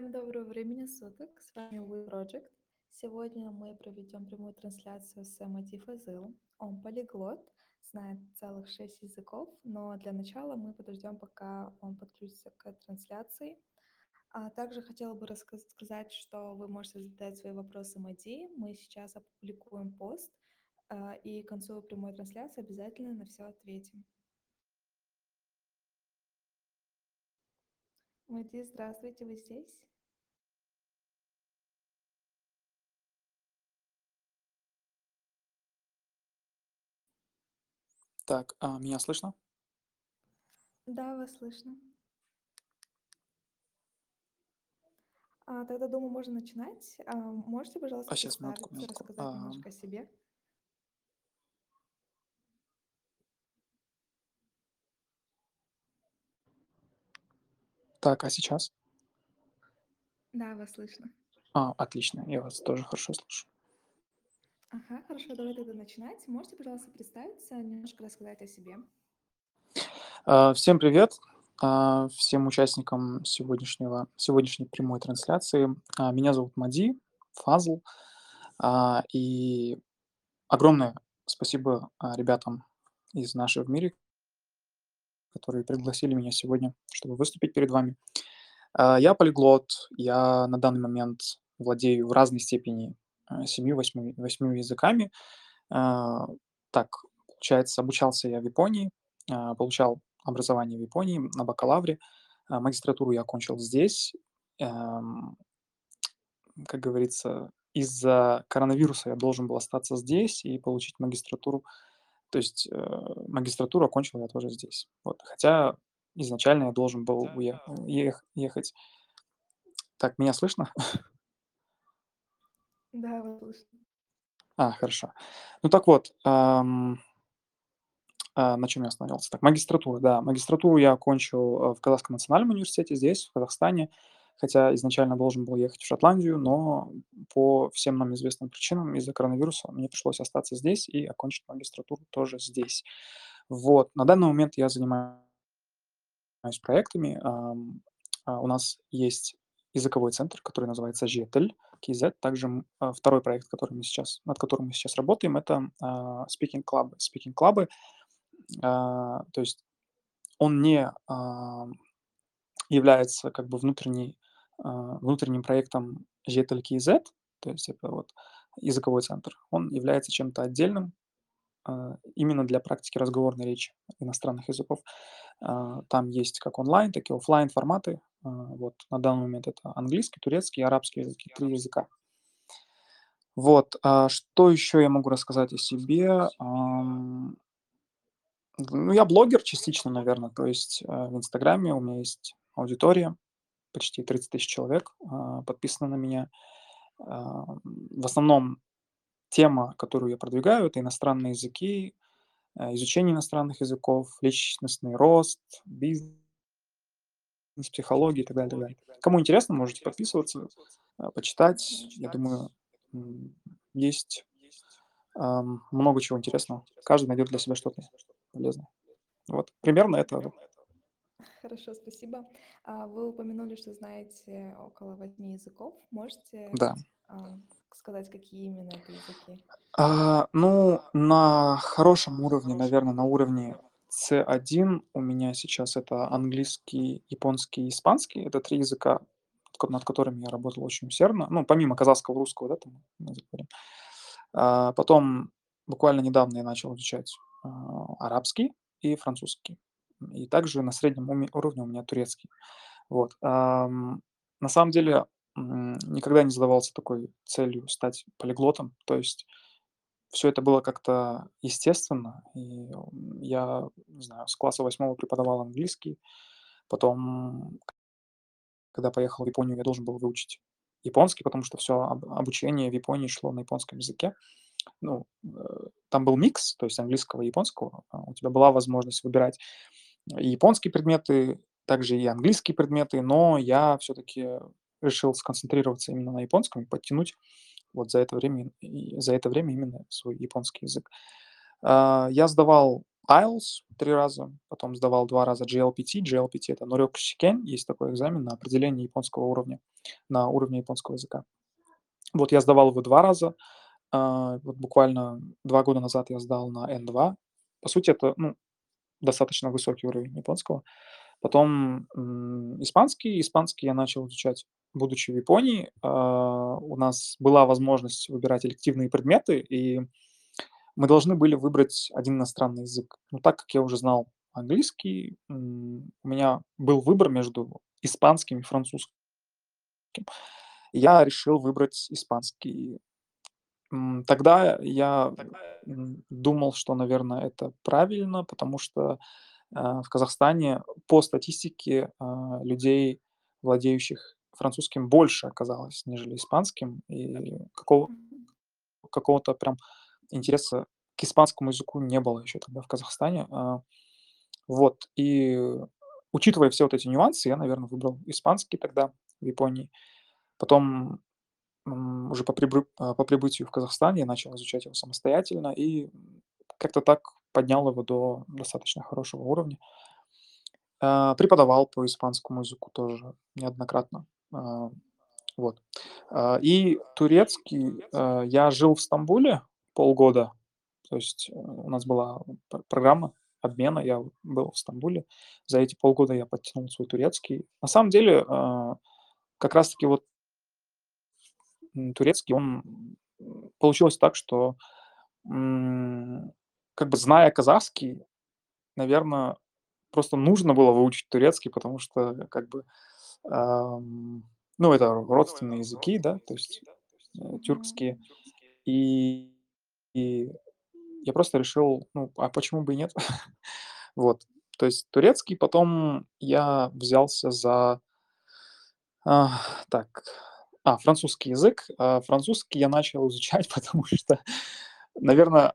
Всем доброго времени суток, с вами We Project. Сегодня мы проведем прямую трансляцию с Мати Фазылом. Он полиглот, знает целых шесть языков, но для начала мы подождем, пока он подключится к трансляции. А также хотела бы рассказать, что вы можете задать свои вопросы Мади. Мы сейчас опубликуем пост, а, и к концу прямой трансляции обязательно на все ответим. Мади, здравствуйте, вы здесь? Так, а меня слышно? Да, вас слышно. А, тогда, думаю, можно начинать. А, можете, пожалуйста, А сейчас, минутку, минутку. рассказать А, немножко о себе? так, а сейчас? Да, вас слышно. А, отлично, я вас тоже хорошо слышу. Ага, хорошо, давай тогда начинать. Можете, пожалуйста, представиться, немножко рассказать о себе? А, всем привет, а, всем участникам сегодняшнего, сегодняшней прямой трансляции. А, меня зовут Мади Фазл, и огромное спасибо ребятам из нашего в мире, которые пригласили меня сегодня, чтобы выступить перед вами. Я полиглот, я на данный момент владею в разной степени а, семью-восьми восьмью языками. А, Так, получается, обучался я в Японии, а, получал образование в Японии на бакалавре. А, Магистратуру я окончил здесь. Эм, Как говорится, из-за коронавируса я должен был остаться здесь и получить магистратуру. То есть э, магистратуру окончил я тоже здесь. Вот. Хотя изначально я должен был уе- ех- ехать. Так, меня слышно? Да, слышно. А, хорошо. Ну так вот, ам, а, на чем я остановился? Так, магистратура, да. Магистратуру я окончил э, в Казахском национальном университете здесь, в Казахстане, хотя изначально должен был ехать в Шотландию, но по всем нам известным причинам из-за коронавируса мне пришлось остаться здесь и окончить магистратуру тоже здесь. Вот, на данный момент я занимаюсь проектами. Ам, а, У нас есть языковой центр, который называется JETL, KZ. Также а, второй проект, который мы сейчас, над которым мы сейчас работаем, это Speaking Club. Speaking Club, то есть он не а, является как бы внутренней, а, внутренним проектом JETL KZ, то есть это вот языковой центр. Он является чем-то отдельным, именно для практики разговорной речи иностранных языков. Там есть как онлайн, так и оффлайн форматы. А, Вот на данный момент это английский, турецкий, арабский языки, три языка. Вот, а что еще я могу рассказать о себе? Ну, я блогер частично, наверное, то есть э, в Инстаграме у меня есть аудитория, почти 30 тысяч человек а, подписано на меня. В основном тема, которую я продвигаю, это иностранные языки, э, изучение иностранных языков, личностный рост, бизнес, психология и так далее. так далее. Кому интересно, можете подписываться, э, почитать. Я думаю, есть много чего интересного. Каждый найдет для себя что-то полезное. Вот, примерно это. Хорошо, спасибо. А, Вы упомянули, что знаете около восьми языков. Можете Да. а, сказать, какие именно это языки? А, ну, на хорошем уровне, наверное, на уровне C1 у меня сейчас это английский, японский, испанский. Это три языка, над которыми я работал очень усердно. Ну, помимо казахского, русского, да, там мы говорим. А, потом буквально недавно я начал изучать а, арабский и французский. И также на среднем уровне у меня турецкий. Вот. на самом деле никогда не задавался такой целью стать полиглотом. То есть все это было как-то естественно. И я, не знаю, с класса восьмого преподавал английский. Потом, когда поехал в Японию, я должен был выучить японский, потому что все обучение в Японии шло на японском языке. Ну, э, там был микс, то есть английского и японского. А У тебя была возможность выбирать японские предметы, также и английские предметы, но я все-таки решил сконцентрироваться именно на японском и подтянуть вот за это время, за это время именно свой японский язык. А, Я сдавал IELTS 3 раза, потом сдавал 2 раза GLPT. GLPT- это Норёк Шикен, есть такой экзамен на определение японского уровня, на уровне японского языка. Вот я сдавал его 2 раза. А, вот буквально 2 года назад я сдал на N2. По сути, это, ну, достаточно высокий уровень японского. Потом, испанский. Испанский я начал изучать, будучи в Японии. А, у нас была возможность выбирать элективные предметы, и мы должны были выбрать один иностранный язык. Но так как я уже знал английский, у меня был выбор между испанским и французским. Я решил выбрать испанский. Тогда я, думал, что, наверно, это правильно, потому что, а, в Казахстане по статистике, а, людей, владеющих французским, больше оказалось, нежели испанским. И какого какого-то прям интереса к испанскому языку не было еще тогда в Казахстане. А, вот, и учитывая все вот эти нюансы, я, наверно, выбрал испанский тогда в Японии. Потом, уже по прибры а, по прибытию в Казахстан я начал изучать его самостоятельно и, как-то так поднял его до достаточно хорошего уровня. А, преподавал по испанскому языку тоже неоднократно. А, вот. А, и турецкий, а, я жил в Стамбуле полгода. То есть, э, у нас была пр программа обмена, я был в Стамбуле. За эти полгода я подтянул свой турецкий. На самом деле, как раз таки вот турецкий, он, получилось так, что, как бы зная казахский, наверно, просто нужно было выучить турецкий, потому что, как бы, ну, это родственные языки, да, то есть, э, тюркские. И и я просто решил, ну, а почему бы и нет? Вот. То есть турецкий, потом я взялся за а, так, а, французский язык. А, французский я начал изучать, потому что, наверно, м,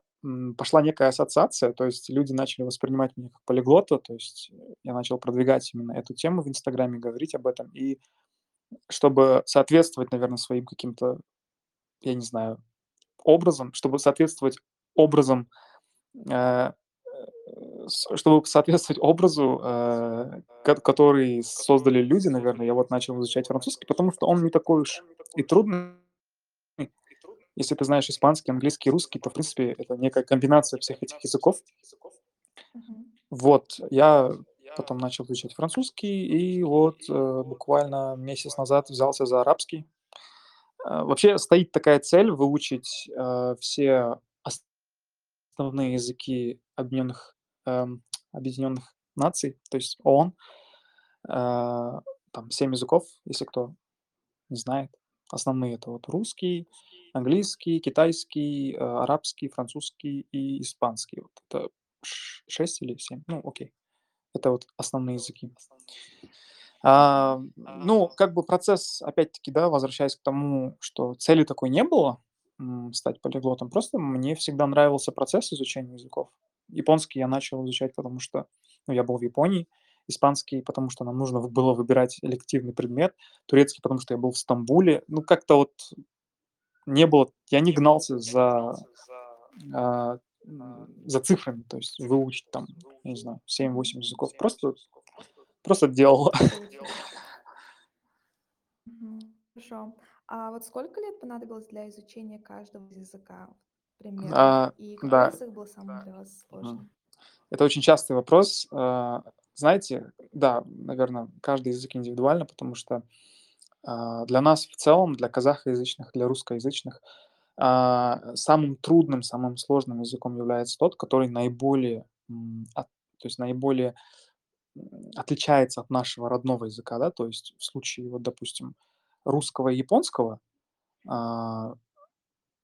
пошла некая ассоциация, то есть люди начали воспринимать меня как полиглота, то есть, э, я начал продвигать именно эту тему в "Инстаграме", говорить об этом. И чтобы соответствовать, наверно, своим каким-то, я не знаю, образом, чтобы соответствовать образом, э, чтобы соответствовать образу, э, ко который создали люди, наверно, я вот начал изучать французский, потому что он не такой уж и трудный. Если ты знаешь испанский, английский, русский, то, в принципе, это некая комбинация всех этих языков. Мгм. Вот, я потом начал изучать французский и вот, э, буквально месяц назад взялся за арабский. А, вообще стоит такая цель выучить, а, все основные языки объединенных, эм, Объединенных Наций, то есть ООН. А, там 7 языков, если кто не знает. Основные- это вот русский, английский, китайский, а, арабский, французский и испанский. Вот это ш 6 или 7? Ну, окей. Это вот основные языки. А, ну, как бы процесс, опять-таки, да, возвращаясь к тому, что цели такой не было, стать полиглотом, просто мне всегда нравился процесс изучения языков. Японский я начал изучать, потому что, ну, я был в Японии, испанский, потому что нам нужно было выбирать элективный предмет, турецкий, потому что я был в Стамбуле. Ну, как-то вот не было я не гнался за, м, за цифрами, то есть выучить там, я не знаю, Мгм. 7-8 языков. Просто просто делал. Хорошо. А вот сколько лет понадобилось для изучения каждого языка примерно? А, И какой да. язык был самым для вас Мгм. сложным? Это очень частый вопрос. А, знаете, да, наверно, каждый язык индивидуально, потому что, для нас в целом, для казахоязычных, для русскоязычных, а, самым трудным, самым сложным языком является тот, который наиболее, то есть наиболее, отличается от нашего родного языка, да. То есть в случае, вот, допустим, русского и японского, а,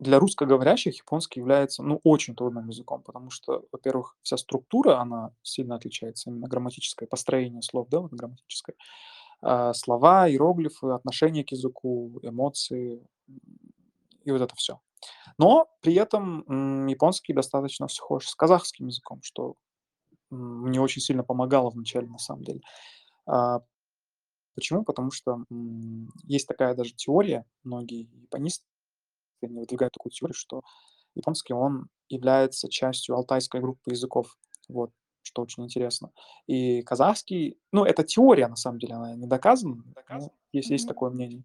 для русскоговорящих японский является, ну, очень трудным языком, потому что, во-первых, вся структура, она сильно отличается, именно грамматическое построение слов, да, вот грамматическое. А, слова, иероглифы, отношение к языку, эмоции, и вот это всё. Но при этом, японский достаточно схож с казахским языком, что, мне очень сильно помогало вначале, на самом деле. А, почему? Потому что, есть такая даже теория, многие японисты, они выдвигают такую теорию, что японский, он является частью алтайской группы языков. вот, что очень интересно. И казахский, ну, это теория, на самом деле, она не доказана, но есть есть Мгм. такое мнение.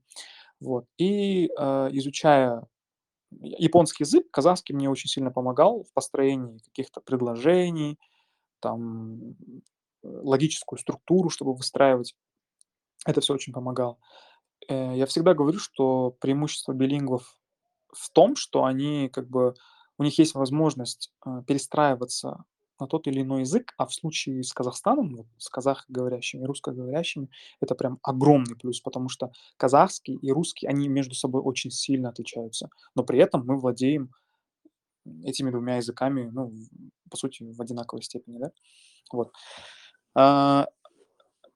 Вот. И, э, изучая японский язык, казахский мне очень сильно помогал в построении каких-то предложений, там, э, логическую структуру, чтобы выстраивать. Это все очень помогало. Э, я всегда говорю, что преимущество билингвов в том, что они как бы у них есть возможность, э, перестраиваться на тот или иной язык, а в случае с Казахстаном, вот с казахоговорящими и русскоговорящими, это прям огромный плюс, потому что казахский и русский, они между собой очень сильно отличаются, но при этом мы владеем этими двумя языками, ну, по сути, в одинаковой степени, да. Вот. А,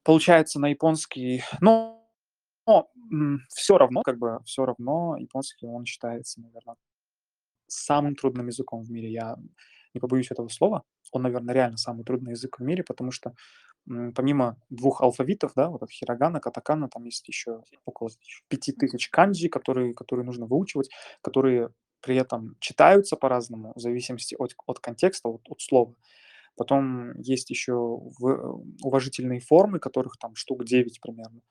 получается, на японский, но все равно, как бы, все равно японский, он считается, наверно, самым трудным языком в мире. Я не побоюсь этого слова. Он, наверно, реально самый трудный язык в мире, потому что, помимо двух алфавитов, да, вот это хирогана, катакана, там есть еще около пяти тысяч канджи, которые которые нужно выучивать, которые при этом читаются по-разному в зависимости от от контекста, от от слова. Потом есть еще в уважительные формы, которых там штук 9 примерно.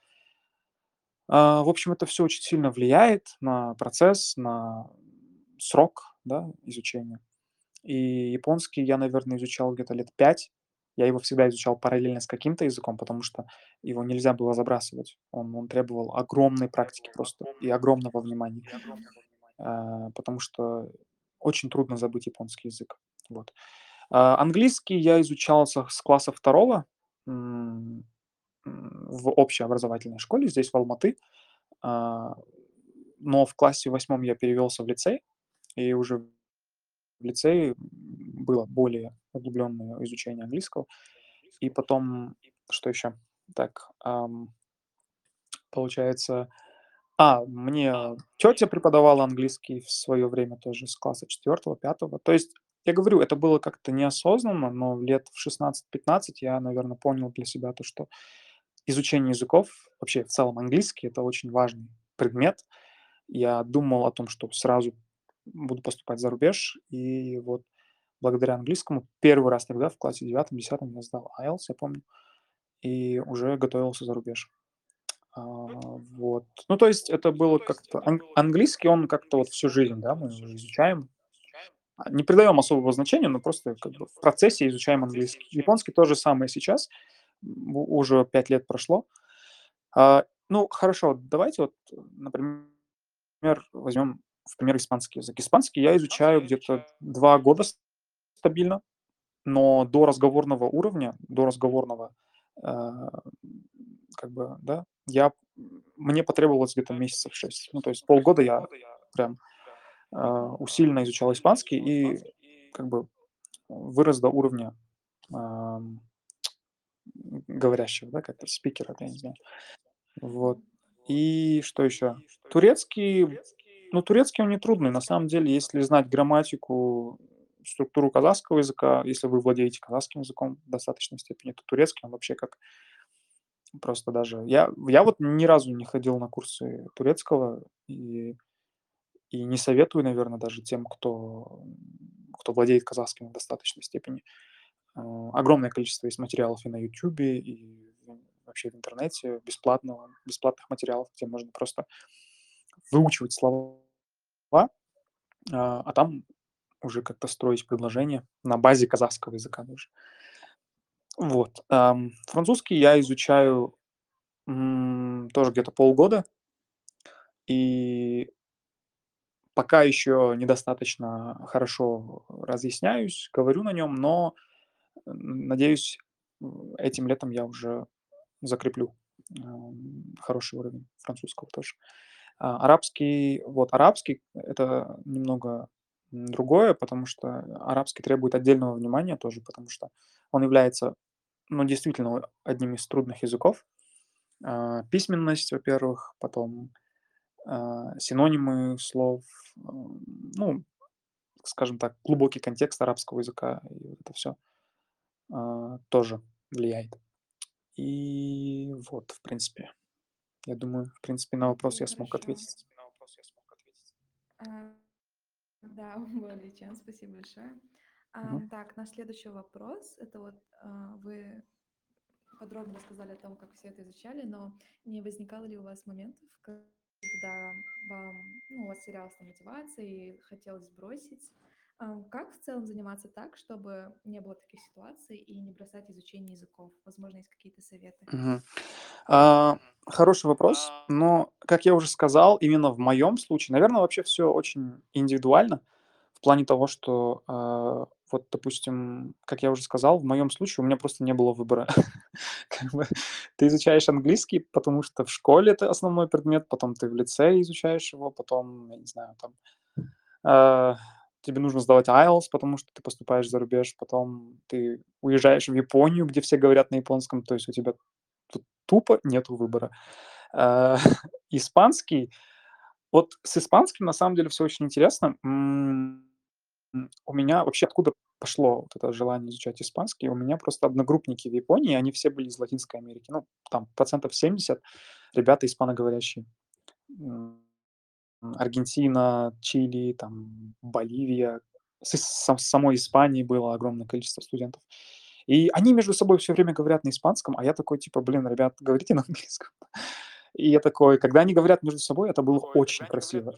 А, в общем, это все очень сильно влияет на процесс, на срок, да, изучения. И японский я, наверное, изучал где-то лет 5. Я его всегда изучал параллельно с каким-то языком, потому что его нельзя было забрасывать. Он он требовал огромной практики просто и огромного внимания, а, потому что очень трудно забыть японский язык. Вот. А, английский я изучал с класса второго в общеобразовательной школе здесь, в Алматы. А, но в классе восьмом я перевелся в лицей, и уже в лицее, было более углубленное изучение английского. И потом, что еще? Так, ам, получается, а, мне тетя преподавала английский в свое время тоже с класса четвертого, пятого. То есть, я говорю, это было как-то неосознанно, но лет в шестнадцать-пятнадцать я, наверное, понял для себя то, что изучение языков, вообще в целом английский- это очень важный предмет. Я думал о том, что сразу буду поступать за рубеж, и вот благодаря английскому первый раз тогда в классе девятом-десятом я сдал IELTS, я помню, и уже готовился за рубеж. А, вот. Ну, то есть это было как-то ан английский, он как-то вот всю жизнь, да, мы изучаем. А, не придаем особого значения, но просто как бы в процессе изучаем английский. Японский то же самое сейчас. Уже 5 лет прошло. А, ну, хорошо, давайте вот, например, возьмем в пример испанский язык. Испанский я изучаю где-то 2 года стабильно. Но до разговорного уровня, до разговорного, а, как бы, да, я мне потребовалось где-то месяцев 6. Ну, то есть полгода я прям, а, усиленно изучал испанский и как бы вырос до уровня, ам, говорящего, да, как-то спикера, я не знаю. Вот. И что еще? Турецкий, ну, турецкий он не трудный. На самом деле, если знать грамматику, структуру казахского языка, если вы владеете казахским языком в достаточной степени, то турецкий он вообще как просто даже я я вот ни разу не ходил на курсы турецкого и и не советую, наверное, даже тем, кто, кто владеет казахским в достаточной степени. А, огромное количество есть материалов и на "Ютубе", и вообще в интернете бесплатного бесплатных материалов, где можно просто выучивать слова, а, а там уже как-то строить предложения на базе казахского языка даже. Вот, французский я изучаю, тоже где-то полгода, и пока еще недостаточно хорошо разъясняюсь, говорю на нем, но, надеюсь, этим летом я уже закреплю, хороший уровень французского тоже. А, арабский, вот арабский- это немного, другое, потому что арабский требует отдельного внимания тоже, потому что он является, ну, действительно, одним из трудных языков. А, письменность, во-первых, потом, а, синонимы слов, ну, скажем так, глубокий контекст арабского языка, и это всё, а, тоже влияет. И вот, в принципе, я думаю, в принципе, на вопрос я смог ответить. А, да, более чем. Спасибо большое. Ам, так, наш следующий вопрос. Это вот а, вы подробно рассказали о том, как все это изучали, но не возникало ли у вас моментов, когда вам, ну, у вас терялась мотивация и хотелось бросить? Как в целом заниматься так, чтобы не было таких ситуаций и не бросать изучение языков? Возможно, есть какие-то советы? Мгм. А, хороший вопрос, но, как я уже сказал, именно в моем случае, наверное, вообще все очень индивидуально в плане того, что, а, вот, допустим, как я уже сказал, в моем случае у меня просто не было выбора. Как бы ты изучаешь английский, потому что в школе это основной предмет, потом ты в лицее изучаешь его, потом, я не знаю, там, а, тебе нужно сдавать IELTS, потому что ты поступаешь за рубеж, потом ты уезжаешь в Японию, где все говорят на японском, то есть у тебя тупо нету выбора. А, испанский вот с испанским на самом деле все очень интересно. У меня вообще откуда пошло вот это желание изучать испанский? У меня просто одногруппники в Японии, они все были из Латинской Америки. Ну, там процентов 70 ребята испаноговорящие. Аргентина, Чили, там, Боливия. С са самой Испании было огромное количество студентов. И они между собой все время говорят на испанском, а я такой типа: "Блин, ребят, говорите на английском". И я такой, когда они говорят между собой, это было очень красиво.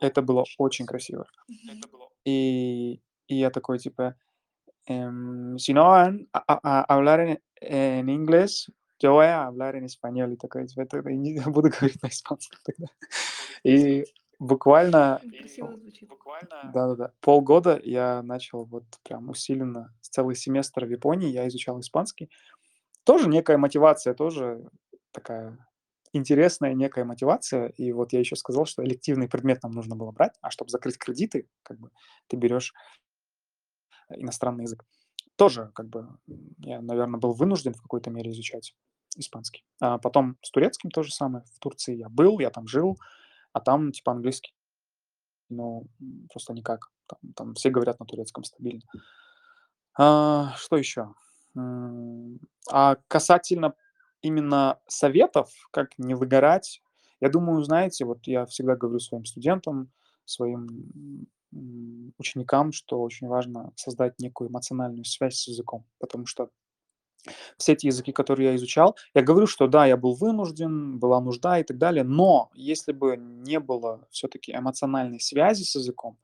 Это было очень красиво. Мгм. И и я такой типа, эм: "Si no van a a a hablar en en inglés, yo voy a hablar en español". И такой типа: "Тогда и не буду говорить на испанском тогда". И буквально звучит. да-да-да, полгода я начал вот прям усиленно, целый семестр в Японии я изучал испанский. Тоже некая мотивация, тоже такая интересная некая мотивация. И вот я еще сказал, что элективный предмет нам нужно было брать, а чтобы закрыть кредиты, как бы ты берешь иностранный язык. Тоже как бы я, наверное, был вынужден в какой-то мере изучать испанский. А потом с турецким то же самое. В Турции я был, я там жил, а там типа английский, ну, просто никак. Там, там все говорят на турецком стабильно. А, что еще? А касательно именно советов, как не выгорать, я думаю, знаете, вот я всегда говорю своим студентам, своим, ученикам, что очень важно создать некую эмоциональную связь с языком, потому что все эти языки, которые я изучал, я говорю, что да, я был вынужден, была нужда и так далее, но если бы не было все-таки эмоциональной связи с языком,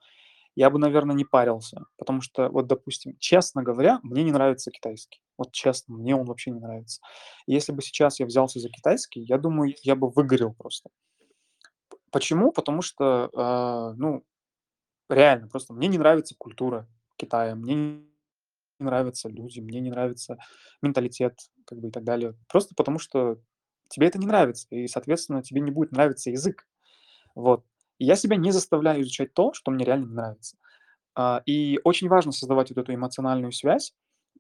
я бы, наверное, не парился, потому что, вот, допустим, честно говоря, мне не нравится китайский. Вот честно, мне он вообще не нравится. Если бы сейчас я взялся за китайский, я думаю, я бы выгорел просто. Почему? Потому что, а, ну, реально, просто мне не нравится культура Китая, мне не нравятся люди, мне не нравится менталитет, как бы и так далее. Просто потому что тебе это не нравится, и, соответственно, тебе не будет нравиться язык. Вот. И я себя не заставляю изучать то, что мне реально не нравится. А, и очень важно создавать вот эту эмоциональную связь.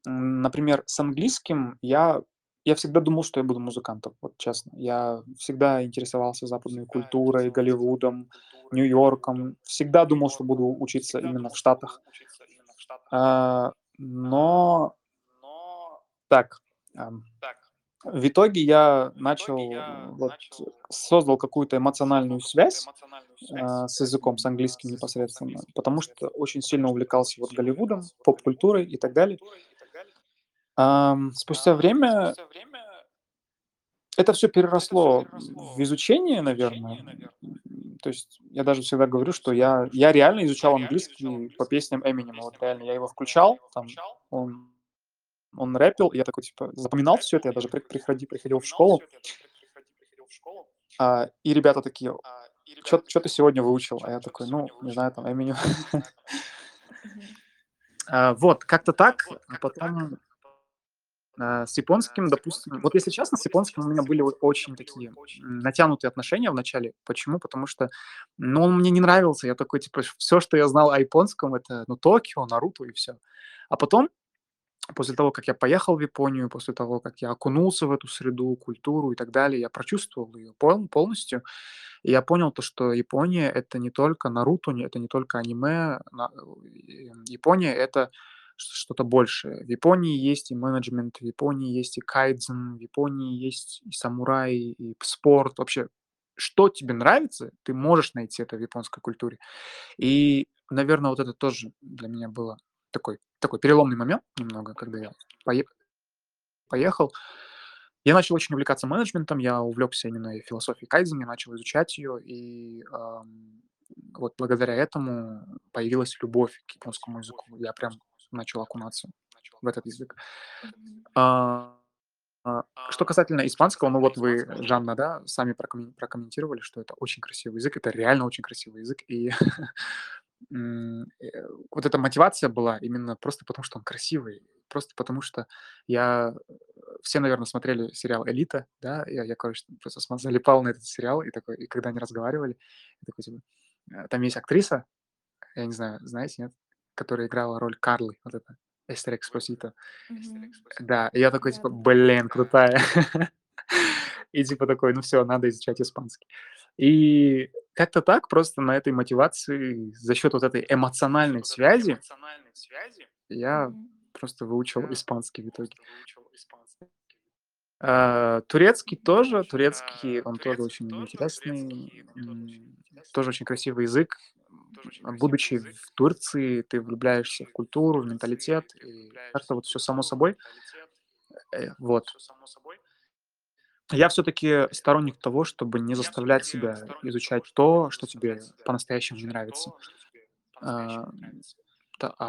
Например, с английским я я всегда думал, что я буду музыкантом, вот честно. Я всегда интересовался западной культурой, Голливудом, Нью-Йорком. Всегда думал, что буду учиться именно в Штатах. А, но так, ам, в итоге я начал, м, вот, создал какую-то эмоциональную связь, а, с языком, с английским непосредственно, потому что очень сильно увлекался вот Голливудом, поп-культурой и так далее. Спустя время это все переросло в изучение, наверное. То есть я даже всегда говорю, что я я реально изучал английский по песням Эминема. Вот реально я его включал, там он он рэпил, я такой типа запоминал все это. Я даже при приходи приходил в школу, а, и ребята такие: "Чё чё ты сегодня выучил?" А я такой: "Ну, не знаю, там Эминем". А, вот, как-то так. А потом А, с японским, допустим, вот если честно, с японским у меня были очень такие, натянутые отношения в начале. Почему? Потому что, ну, он мне не нравился. Я такой, типа, все, что я знал о японском- это, ну, Токио, Наруто и все. А потом, после того, как я поехал в Японию, после того, как я окунулся в эту среду, культуру и так далее, я прочувствовал ее пол полностью. И я понял то, что Япония- это не только Наруто, это не только аниме. Э, Япония- это что-то большее. В Японии есть и менеджмент, в Японии есть и кайдзен, в Японии есть и самурай, и спорт. Вообще, что тебе нравится, ты можешь найти это в японской культуре. И, наверное, вот это тоже для меня было. такой такой переломный момент немного, когда я пое поехал. Я начал очень увлекаться менеджментом, я увлекся именно философией кайдзена, я начал изучать ее, и, вот благодаря этому появилась любовь к японскому языку. Я прям начал окунаться в этот язык. Мгм. А, а, что касательно испанского, ну вот вы, Жанна, да, сами прокоммен прокомментировали, что это очень красивый язык. Это реально очень красивый язык. И, э, вот эта мотивация была именно просто потому, что он красивый, просто потому что я э, все, наверно, смотрели сериал "Элита", да. Я я, короче, просто залипал на этот сериал и такой, и когда они разговаривали, такой типа э, там есть актриса, я не знаю, знаете, нет? Которая играла роль Карлы, вот эта, Эстер Экспосито. Мгм. Да, и я такой типа. "Блин, крутая". И типа такой: "Ну всё, надо изучать испанский". И как-то так, просто на этой мотивации, за счет вот этой эмоциональной связи я просто выучил испанский в итоге. А, турецкий тоже. Турецкий, он тоже очень интересный, тоже очень красивый язык. Будучи в Турции, ты влюбляешься в культуру, в менталитет, и как-то вот всё само собой. Э, вот. Я всё-таки сторонник того, чтобы не заставлять себя изучать то, что тебе по-настоящему не нравится. А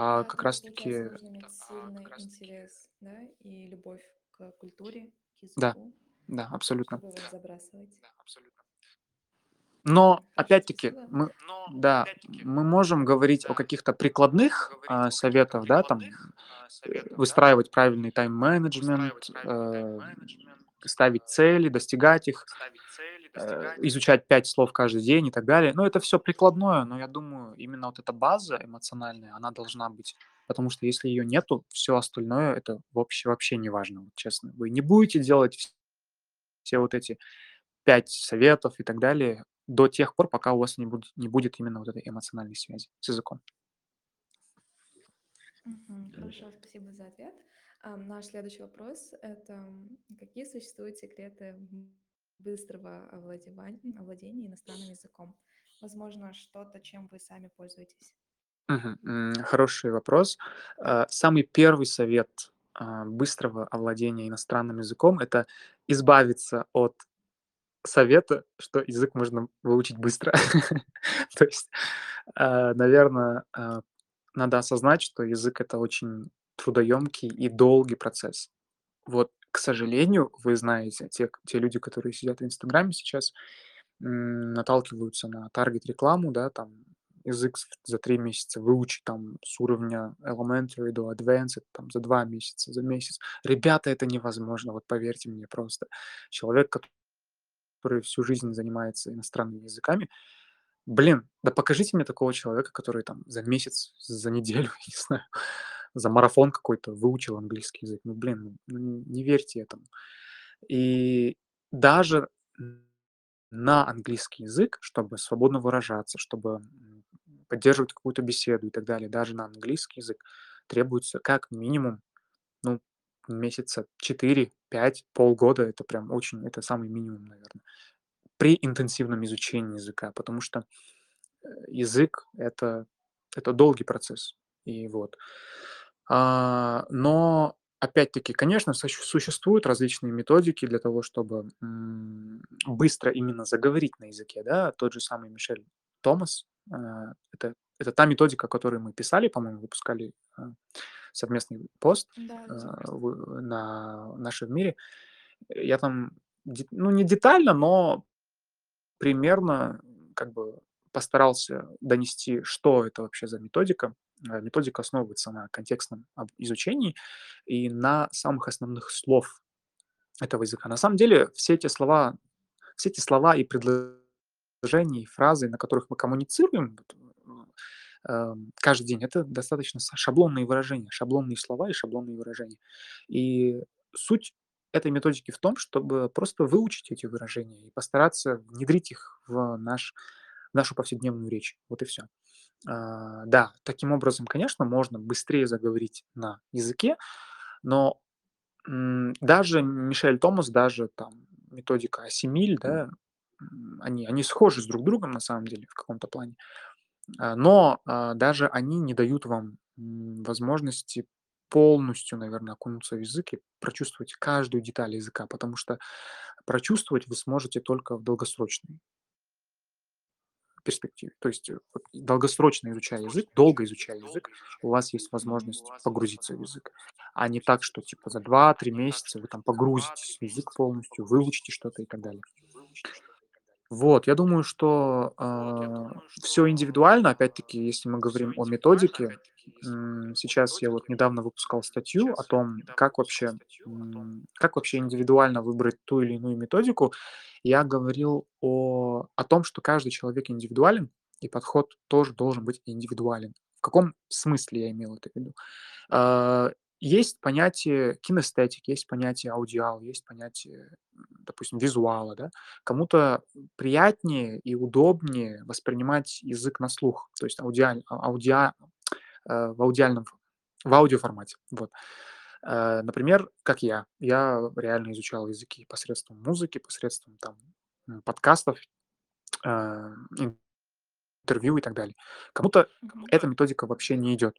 Да, как то есть, раз таки получается, нужно иметь сильный интерес, да, и любовь к культуре, к Да, языку, да, абсолютно. чтобы его не забрасывать. Но опять-таки мы да, мы можем говорить о каких-то прикладных, а, советах, да, там, э, выстраивать правильный тайм-менеджмент, эм, ставить цели, достигать их, э, изучать 5 слов каждый день и так далее. Но это всё прикладное, но я думаю, именно вот эта база эмоциональная, она должна быть. Потому что если её нету, всё остальное- это вообще вообще неважно, вот честно. Вы не будете делать вс все вот эти 5 советов и так далее до тех пор, пока у вас не будут не будет именно вот этой эмоциональной связи с языком. Хорошо, спасибо за ответ. Ам, наш следующий вопрос- это, какие существуют секреты, быстрого овладевань овладения иностранным языком? Возможно, что-то, чем вы сами пользуетесь. Хороший вопрос. А, самый первый совет, а, быстрого овладения иностранным языком- это избавиться от совета, что язык можно выучить быстро. То есть, а, наверно, а, надо осознать, что язык- это очень трудоемкий и долгий процесс. Вот, к сожалению, вы знаете, те те люди, которые сидят в "Инстаграме" сейчас, наталкиваются на таргет-рекламу, да, там язык за 3 месяца выучить, там, с уровня elementary до advanced, там, за 2 месяца, за месяц. Ребята, это невозможно, вот поверьте мне просто. Человек, который всю жизнь занимается иностранными языками, блин, да покажите мне такого человека, который там за месяц, за неделю, не знаю, за марафон какой-то выучил английский язык. Ну, блин, ну, не верьте этому. И даже на английский язык, чтобы свободно выражаться, чтобы, поддерживать какую-то беседу и так далее, даже на английский язык требуется как минимум, ну, месяца 4-5, полгода. Это прям очень, это самый минимум, наверно, при интенсивном изучении языка, потому что, э, язык- это это долгий процесс. И вот. А, но опять-таки, конечно, суще существуют различные методики для того, чтобы, быстро именно заговорить на языке, да. Тот же самый Мишель Томас, а, это это та методика, о которой мы писали, по-моему, выпускали, а, совместный пост, Да, в на "Наши в мире". Я там ну, не детально, но примерно, как бы, постарался донести, что это вообще за методика. А, методика основывается на контекстном изучении и на самых основных слов этого языка. На самом деле все эти слова все эти слова и предложения, и фразы, на которых мы коммуницируем, каждый день- это достаточно шаблонные выражения, шаблонные слова и шаблонные выражения. И суть этой методики в том, чтобы просто выучить эти выражения и постараться внедрить их в наш нашу повседневную речь. Вот и всё. А, да, таким образом, конечно, можно быстрее заговорить на языке, но, даже Мишель Томас, даже там методика Асимиль, да, они они схожи с друг другом на самом деле в каком-то плане. А, но, а, даже они не дают вам возможности полностью, наверное, окунуться в язык и прочувствовать каждую деталь языка, потому что прочувствовать вы сможете только в долгосрочной перспективе. То есть, э, вот долгосрочно изучая язык, долго изучая язык, у вас есть возможность погрузиться в язык, а не так, что типа за два-три месяца вы там погрузитесь в язык полностью, выучите что-то и так далее. Вот, я думаю, что, все индивидуально. Опять-таки, если мы говорим о методике, сейчас я вот недавно выпускал статью о том, как вообще, как вообще индивидуально выбрать ту или иную методику. Я говорил о о том, что каждый человек индивидуален, и подход тоже должен быть индивидуален. В каком смысле я имел это в виду? Есть понятие кинестетики, есть понятие аудиал, есть понятие, допустим, визуала, да. Кому-то приятнее и удобнее воспринимать язык на слух, то есть аудиаль аудиа э, в аудиальном в аудиоформате. Вот. Э, например, как я. Я реально изучал языки посредством музыки, посредством там, подкастов, э, интервью и так далее. Кому-то эта методика вообще не идет.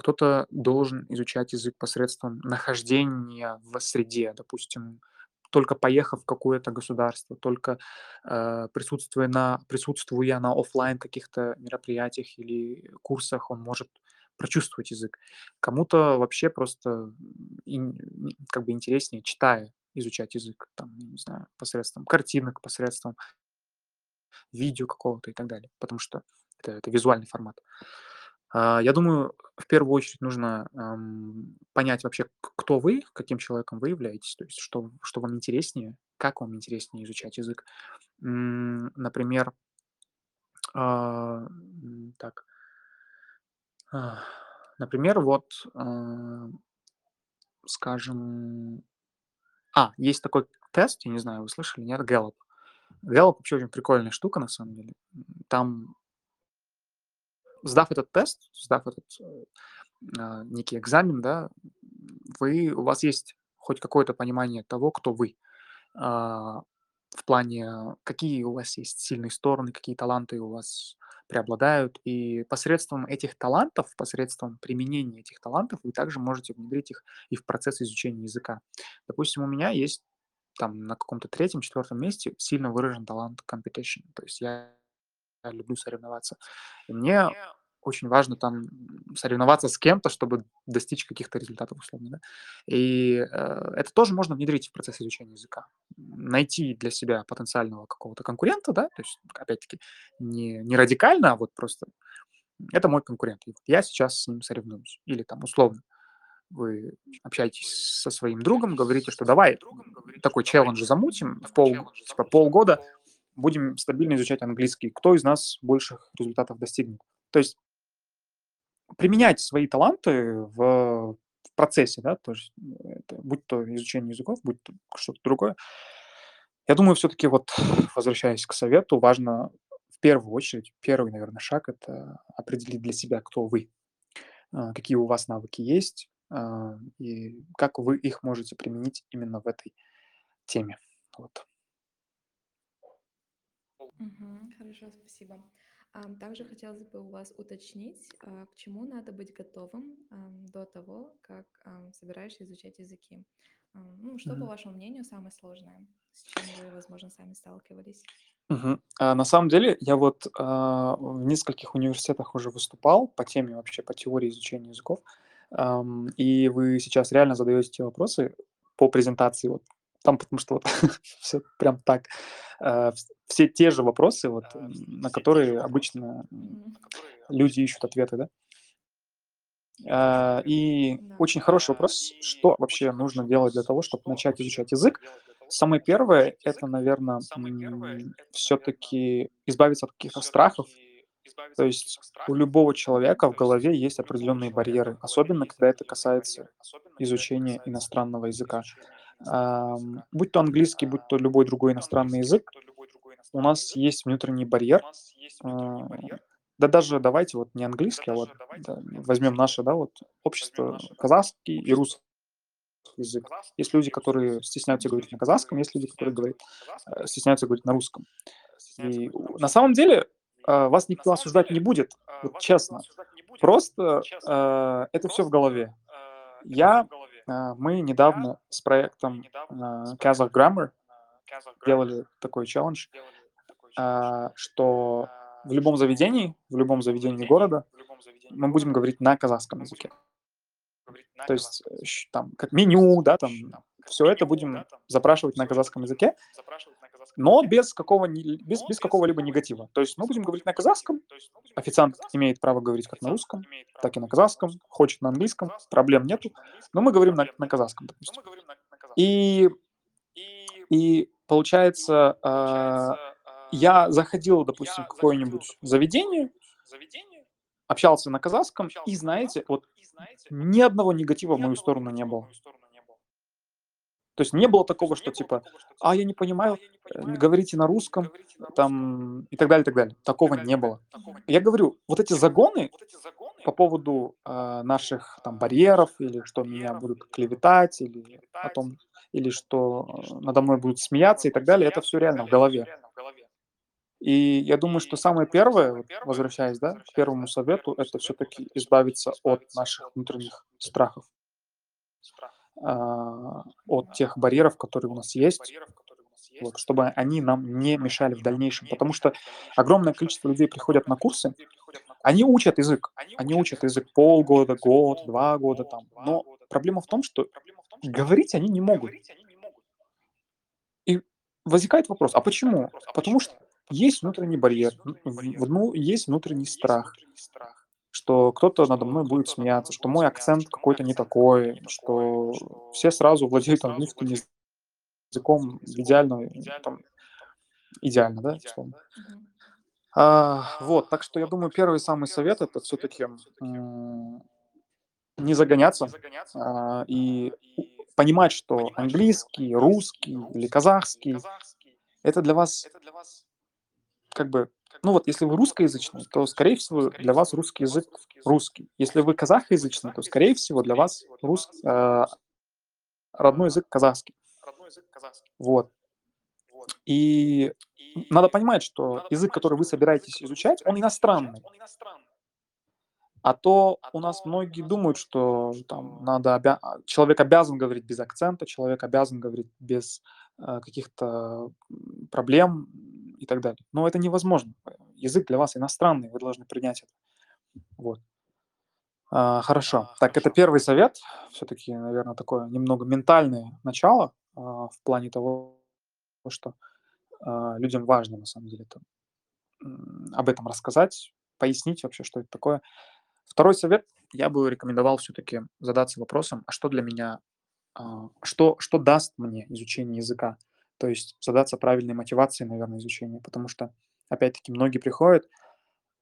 Кто-то должен изучать язык посредством нахождения в среде, допустим, только поехав в какое-то государство, только э, присутствуя на, присутствуя на оффлайн каких-то мероприятиях или курсах, он может прочувствовать язык. Кому-то вообще просто ин- как бы интереснее, читая, изучать язык, там, не знаю, посредством картинок, посредством видео какого-то и так далее, потому что это, это визуальный формат. А, я думаю, в первую очередь нужно, понять вообще, кто вы, каким человеком вы являетесь, то есть что что вам интереснее, как вам интереснее изучать язык. Например, а, так, а, например, вот, а, скажем, а, есть такой тест, я не знаю, вы слышали, нет, Gallup. Gallup вообще очень прикольная штука на самом деле. Там, сдав этот тест, сдав этот, э, некий экзамен, да, вы у вас есть хоть какое-то понимание того, кто вы. А, в плане, какие у вас есть сильные стороны, какие таланты у вас преобладают. И посредством этих талантов, посредством применения этих талантов вы также можете внедрить их и в процесс изучения языка. Допустим, у меня есть там на каком-то третьем, четвертом месте сильно выражен талант competition. То есть я люблю соревноваться. И мне очень важно там, соревноваться с кем-то, чтобы достичь каких-то результатов условно, да. И, э, это тоже можно внедрить в процесс изучения языка. Найти для себя потенциального какого-то конкурента, да, то есть, опять-таки, не не радикально, а вот просто это мой конкурент. Я сейчас с ним соревнуюсь. Или там условно вы общаетесь со своим другом, говорите, что давай, такой челлендж замутим в пол типа полгода будем стабильно изучать английский. Кто из нас больших результатов достигнет? То есть применять свои таланты в в процессе, да, то есть, м, это будь то изучение языков, будь то что-то другое. Я думаю, все таки вот, возвращаясь к совету, важно в первую очередь, первый, наверное, шаг- это определить для себя, кто вы, а, какие у вас навыки есть, а, и как вы их можете применить именно в этой теме. Вот. Мгм. Хорошо, спасибо. Ам, Также хотелось бы у вас уточнить, а, к чему надо быть готовым ам, до того, как ам, собираешься изучать языки. Ам, Ну, что, по Мгм. вашему мнению, самое сложное, с чем вы, возможно, сами сталкивались? Мгм. А, на самом деле, я вот, а, в нескольких университетах уже выступал по теме вообще, по теории изучения языков. Ам, и вы сейчас реально задаете те вопросы по презентации вот там, потому что вот всё прям так. Вс все те же вопросы, вот, на которые обычно, люди ищут ответы, да. А, и Да. очень хороший вопрос, что вообще нужно делать для того, чтобы начать изучать язык. Самое первое- это, наверно, все таки избавиться от каких-то страхов. То есть у любого человека в голове есть определенные барьеры, особенно когда это касается изучения иностранного языка. Будь то английский, будь то любой другой иностранный язык, у нас есть внутренний барьер. А, да даже давайте вот не английский, а вот, да, возьмем наше, да, вот общество, казахский и русский язык. Есть люди, которые стесняются говорить на казахском, есть люди, которые говорят, э, стесняются говорить на русском. И у на самом деле, вас никто осуждать не будет, вот честно. просто, э, это все в голове. Я, э, мы недавно с проектом, Kazakh Grammar делали такой челлендж, а, что в любом заведении, в любом заведении города мы будем говорить на казахском языке. То есть, э, там как меню, да, там все это будем запрашивать на казахском языке, но без какого без без какого-либо негатива. То есть мы будем говорить на казахском, официант имеет право говорить как на русском, так и на казахском, хочет на английском, проблем нету, но мы говорим на на казахском, допустим. И и получается, а, я заходил, допустим, в какое-нибудь заведение, общался на казахском, и знаете, вот ни одного негатива в мою сторону не было. То есть не было такого, что типа, а я не понимаю, э, говорите на русском, там и так далее, и так далее. Такого не было. Я говорю, вот эти загоны по поводу а, наших там барьеров или что меня будут клеветать или о том, или что э, надо мной будут смеяться и так далее, это все реально в голове. И я думаю, что самое первое, возвращаясь, да, к первому совету, это все-таки избавиться от наших внутренних страхов, а, от тех барьеров, которые у нас есть, вот, чтобы они нам не мешали в дальнейшем. Потому что огромное количество людей приходят на курсы, они учат язык, они учат язык полгода, год, два года там, но проблема в том, что говорить они не могут. И возникает вопрос, а почему? Потому что есть внутренний барьер, ну, есть внутренний страх, что кто-то надо мной будет смеяться, что мой акцент какой-то не такой, что все сразу владеют английским языком идеально, там, идеально, да, условно. А, вот, так что я думаю, первый самый совет это все-таки не загоняться а, и у- понимать, что английский, русский или казахский это для вас как бы, ну вот, если вы русскоязычный, то, скорее всего, для вас русский язык русский. Если вы казахоязычный, то, скорее всего, для вас рус, э, родной язык казахский. Вот. И надо понимать, что язык, который вы собираетесь изучать, он иностранный. А то у нас многие думают, что там надо обя- человек обязан говорить без акцента, человек обязан говорить без э, каких-то проблем и так далее. Но это невозможно. Язык для вас иностранный, вы должны принять это. Вот. А, хорошо. Так, это первый совет. Все-таки, наверное, такое немного ментальное начало а, в плане того, что а, людям важно на самом деле это, об этом рассказать, пояснить вообще, что это такое. Второй совет я бы рекомендовал все-таки задаться вопросом, а что для меня, а, что, что даст мне изучение языка? То есть задаться правильной мотивацией, наверное, изучения, потому что, опять-таки, многие приходят,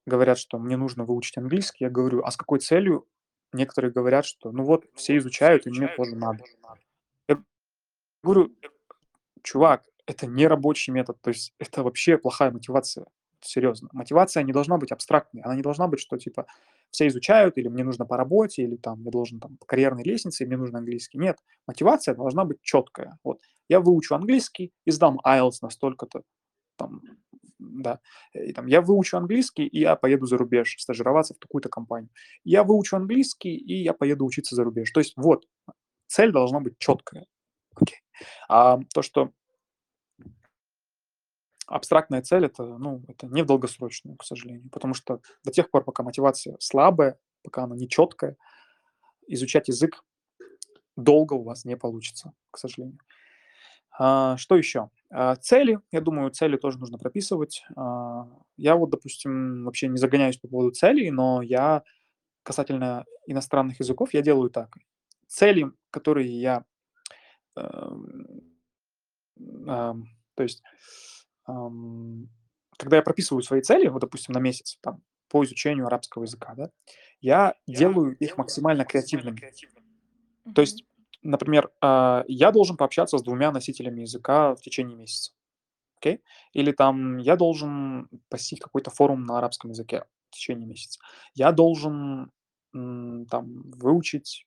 говорят, что мне нужно выучить английский, я говорю, а с какой целью? Некоторые говорят, что ну вот все изучают, и мне тоже надо. Я говорю, чувак, это не рабочий метод, то есть это вообще плохая мотивация, серьезно. Мотивация не должна быть абстрактной, она не должна быть, что типа все изучают, или мне нужно по работе, или там я должен там по карьерной лестнице, и мне нужен английский. Нет, мотивация должна быть четкая. Вот я выучу английский и сдам IELTS на столько-то, там, да, и там я выучу английский, и я поеду за рубеж стажироваться в такую-то компанию. Я выучу английский, и я поеду учиться за рубеж. То есть вот, цель должна быть четкая. Окей. А то, что абстрактная цель, это, ну, это не в долгосрочную, к сожалению, потому что до тех пор, пока мотивация слабая, пока она нечеткая, изучать язык долго у вас не получится, к сожалению. А, что еще? А, цели. Я думаю, цели тоже нужно прописывать. А, я вот, допустим, вообще не загоняюсь по поводу целей, но я касательно иностранных языков, я делаю так. Цели, которые я эм, ам, то есть, когда я прописываю свои цели, вот, допустим, на месяц там, по изучению арабского языка, да, я делаю их максимально креативными. То есть, например, а, я должен пообщаться с двумя носителями языка в течение месяца. Окей? Или там я должен посетить какой-то форум на арабском языке в течение месяца. Я должен там выучить,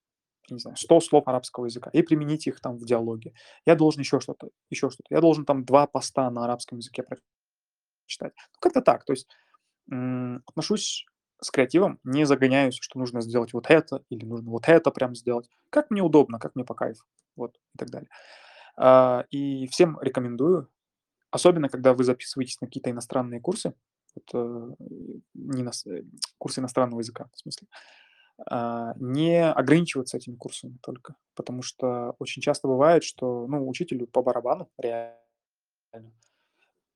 не знаю, 100 слов арабского языка и применить их там в диалоге. Я должен еще что-то, еще что-то. Я должен там два поста на арабском языке прочитать. Ну, как-то так. То есть отношусь с креативом не загоняюсь, что нужно сделать вот это или нужно вот это прям сделать. Как мне удобно, как мне по кайфу, вот и так далее. А, и всем рекомендую, особенно когда вы записываетесь на какие-то иностранные курсы, вот, э, не нас э, курсы иностранного языка, в смысле, не ограничиваться этими курсами только. Потому что очень часто бывает, что, ну, учителю по барабану реально,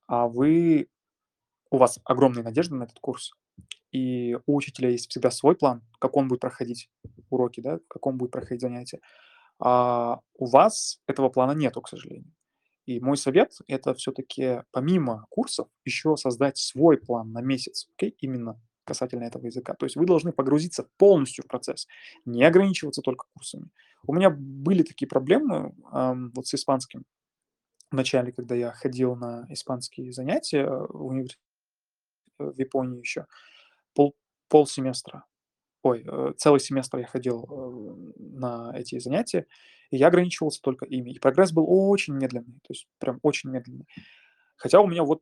а вы у вас огромные надежды на этот курс, и у учителя есть всегда свой план, как он будет проходить уроки, да, как он будет проходить занятия. А у вас этого плана нету, к сожалению. И мой совет- это все-таки помимо курсов еще создать свой план на месяц, окей, именно касательно этого языка. То есть вы должны погрузиться полностью в процесс, не ограничиваться только курсами. У меня были такие проблемы ам, вот с испанским в начале, когда я ходил на испанские занятия в универ- в Японии еще, пол, полсеместра, ой, э, целый семестр я ходил э, на эти занятия, и я ограничивался только ими. И прогресс был очень медленный, то есть прям очень медленный. Хотя у меня вот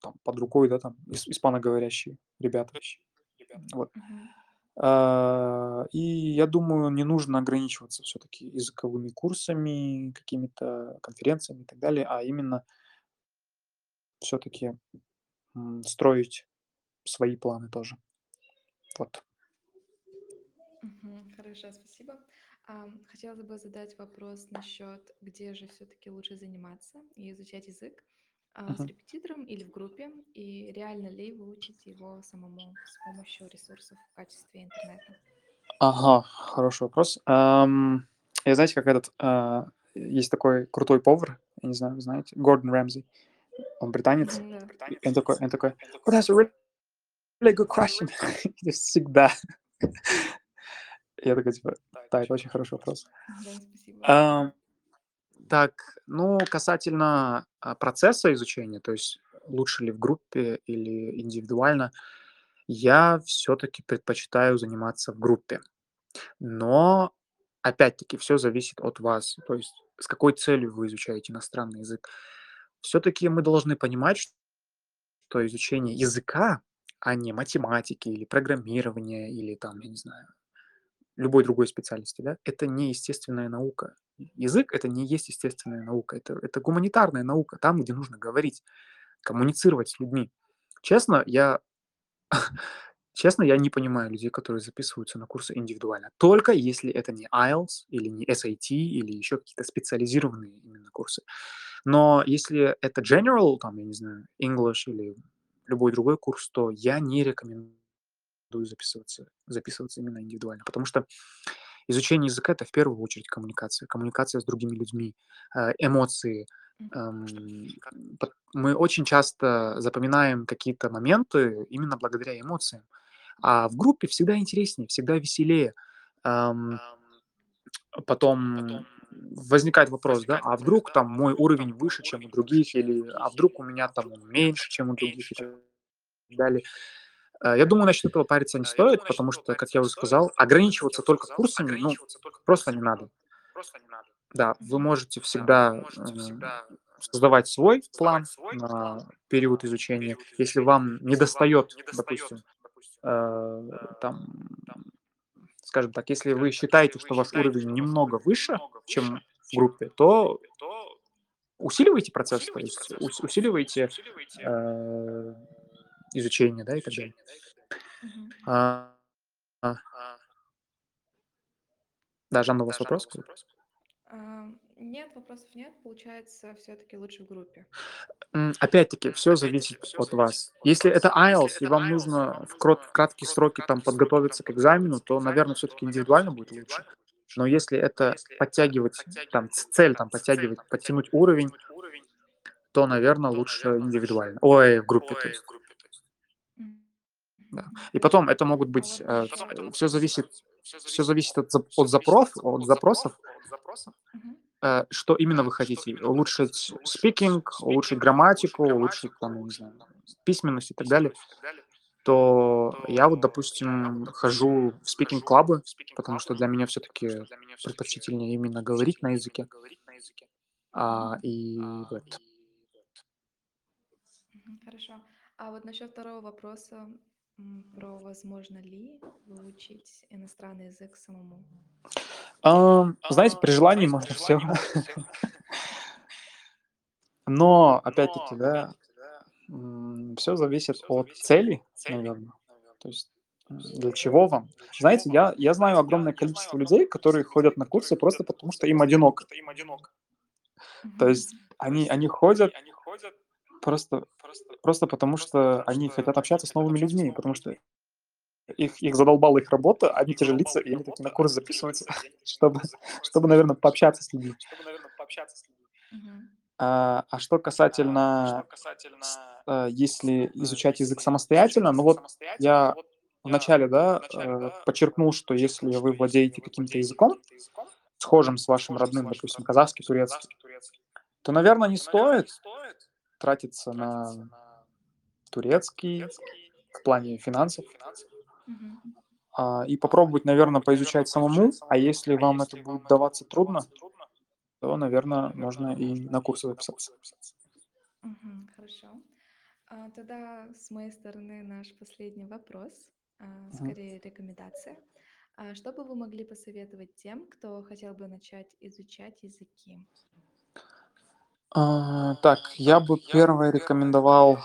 там под рукой, да, там ис- испаноговорящие ребята. Вот. А, И я думаю, не нужно ограничиваться все-таки языковыми курсами, какими-то конференциями и так далее, а именно все-таки строить свои планы тоже. Вот. Хорошо, спасибо. Ам, Хотелось бы задать вопрос насчет, где же все-таки лучше заниматься и изучать язык, а, с репетитором или в группе, и реально ли выучить его самому с помощью ресурсов в качестве интернета? Ага, хороший вопрос. Ам, я знаете, как этот, а, есть такой крутой повар, я не знаю, вы знаете, Гордон Рэмзи. Он британец. Да. И он такой, он такой, "Oh, that's a really good question". Всегда. Я такой, типа, да, это очень хороший вопрос. Ам, так, ну, касательно процесса изучения, то есть лучше ли в группе или индивидуально, я все-таки предпочитаю заниматься в группе. Но опять-таки все зависит от вас. То есть с какой целью вы изучаете иностранный язык. Все-таки мы должны понимать, что изучение языка, а не математики или программирования или там, я не знаю, любой другой специальности, да, это не естественная наука. Язык это не есть естественная наука, это, это гуманитарная наука, там, где нужно говорить, коммуницировать с людьми. Честно, я Честно, я не понимаю людей, которые записываются на курсы индивидуально. Только если это не IELTS или не SAT или еще какие-то специализированные именно курсы. Но если это general, там, я не знаю, English или любой другой курс, то я не рекомендую записываться, записываться именно индивидуально, потому что изучение языка это в первую очередь коммуникация, коммуникация с другими людьми, э, эмоции. Эм, Мы очень часто запоминаем какие-то моменты именно благодаря эмоциям. А в группе всегда интереснее, всегда веселее. Ам, потом возникает вопрос, да, а вдруг там мой уровень выше, чем у других, или а вдруг у меня там меньше, чем у других и так далее. Э, Я думаю, насчет этого париться не стоит, потому что, как я уже сказал, ограничиваться только курсами, ну, просто не надо. Да, вы можете всегда э, создавать свой план на период изучения. Если вам недостает, допустим, э, там, скажем так, если вы считаете, что ваш уровень немного выше, чем в группе, то усиливайте процесс, то есть ус- усиливайте э, изучение, да, и так далее. Мгм. А, а, да, Жанна, у вас вопрос? какой-то? Ам, Нет, вопросов нет. Получается, все-таки лучше в группе. Опять-таки, все зависит от вас. Если это IELTS, и вам нужно в, краткие сроки там подготовиться к экзамену, то, наверное, все-таки индивидуально будет лучше. Но если это подтягивать, там, цель, там, подтягивать, подтянуть уровень, то, наверное, лучше индивидуально. Ой, в группе, то есть. Да. И потом это могут А быть, вот все зависит, все зависит от, от, запрос, от запросов, э, что именно вы хотите. Улучшить спикинг, улучшить грамматику, улучшить, там, не знаю, письменность и так далее. то я вот, допустим, хожу в спикинг-клабы, потому что для меня все-таки предпочтительнее именно говорить на языке. А, Мгм. и вот. Хорошо. А вот насчет второго вопроса, про возможно ли выучить иностранный язык самому. Ам, знаете, при желании знаете, можно всё. Но опять-таки, Но да, опять-таки, да, м, всё зависит от зависит цели, от цели, наверно. наверно. То есть, для чего вам? Знаете, я я знаю огромное количество людей, которые ходят на курсы просто потому, что им одиноко. что им одиноко. То есть То они есть они они ходят они ходят просто просто просто потому, что они хотят общаться с новыми людьми, потому что их их задолбала их работа, они задолбала тяжелится, их и они такие на курс записываются, чтобы чтобы, наверно, чтобы пообщаться с людьми. чтобы, наверно, пообщаться с людьми. Мгм. А, а что А, а что касательно, с касательно, а, если э, изучать язык если изучать самостоятельно, ну язык вот самостоятельно, ну я вот я вначале, да, вначале, э, да, подчеркнул, э, что если подчеркнул, вы что если владеете вы каким-то владеете языком, каким-то языком, схожим с вашим родным, допустим, казахский, турецкий, то, наверно, не то, наверно, не стоит тратиться на турецкий в плане финансов. А, и попробовать, наверно, попробовать, наверно, поизучать самому, а если А вам это будет даваться трудно, то, то, наверно, можно и на курсы записаться. Хорошо. А, тогда с моей стороны наш последний вопрос, скорее рекомендация. Что бы вы могли посоветовать тем, кто хотел бы начать изучать языки? А, так, я бы первое рекомендовал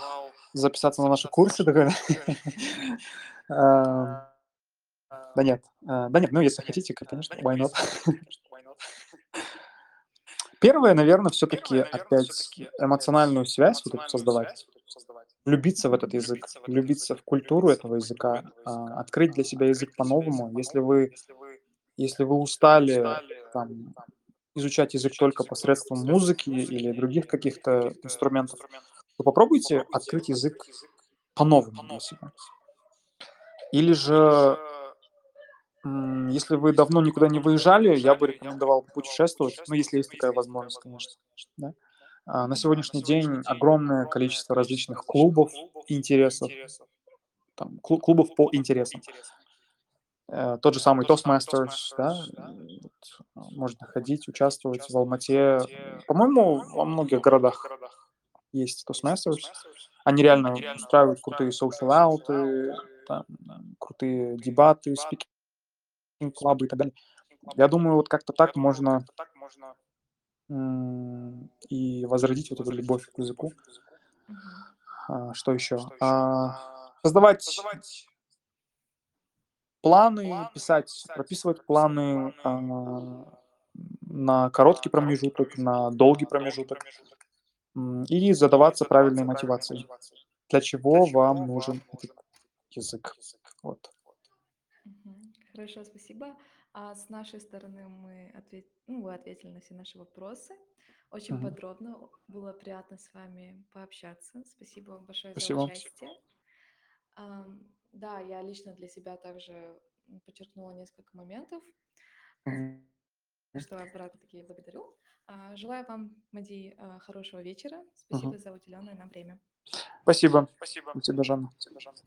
записаться на наши курсы, а, Да нет, а, да нет, ну, если хотите, конечно, why not? Первое, наверно, всё-таки Первое, наверно, опять эмоциональную связь вот эту эмоциональную создавать. Влюбиться в этот язык, Влюбиться в культуру этого языка, открыть для себя язык по-новому. Если вы Если вы устали, там, изучать язык только посредством музыки или других каких-то инструментов, то попробуйте открыть язык по-новому для себя. Или же, если вы давно никуда не выезжали, я бы рекомендовал попутешествовать, ну, если есть такая возможность, конечно, конечно. да. А, на. А, сегодняшний день огромное количество различных клубов интересов, там, клубов по интересам. Э, тот же самый Toastmasters, да, а, можно ходить, участвовать в Алмате. По-моему, во многих городах есть Toastmasters. Они реально устраивают крутые устраивают крутые дебаты, спикинг-клабы и так далее. Я думаю, вот как-то так можно и возродить вот эту любовь к языку. А, что еще? А, создавать планы, планы, писать, писать, прописывать планы, планы, а, на короткий промежуток, на долгий промежуток, и задаваться правильной задаваться правильной мотивацией. мотивацией. Для Для чего вам нужен этот язык? язык? Вот. Хорошо, спасибо. А с нашей стороны мы ответ ну, вы ответили на все наши вопросы. Очень Мгм. подробно. Было приятно с вами пообщаться. Спасибо вам большое за Спасибо. участие. Да, я лично для себя также, подчеркнула несколько моментов, что обратно-таки благодарю. А, желаю вам, Мади, а, хорошего вечера. Спасибо за уделенное нам время. Спасибо. Спасибо. Тебя, Жанна. Спасибо, Жанна.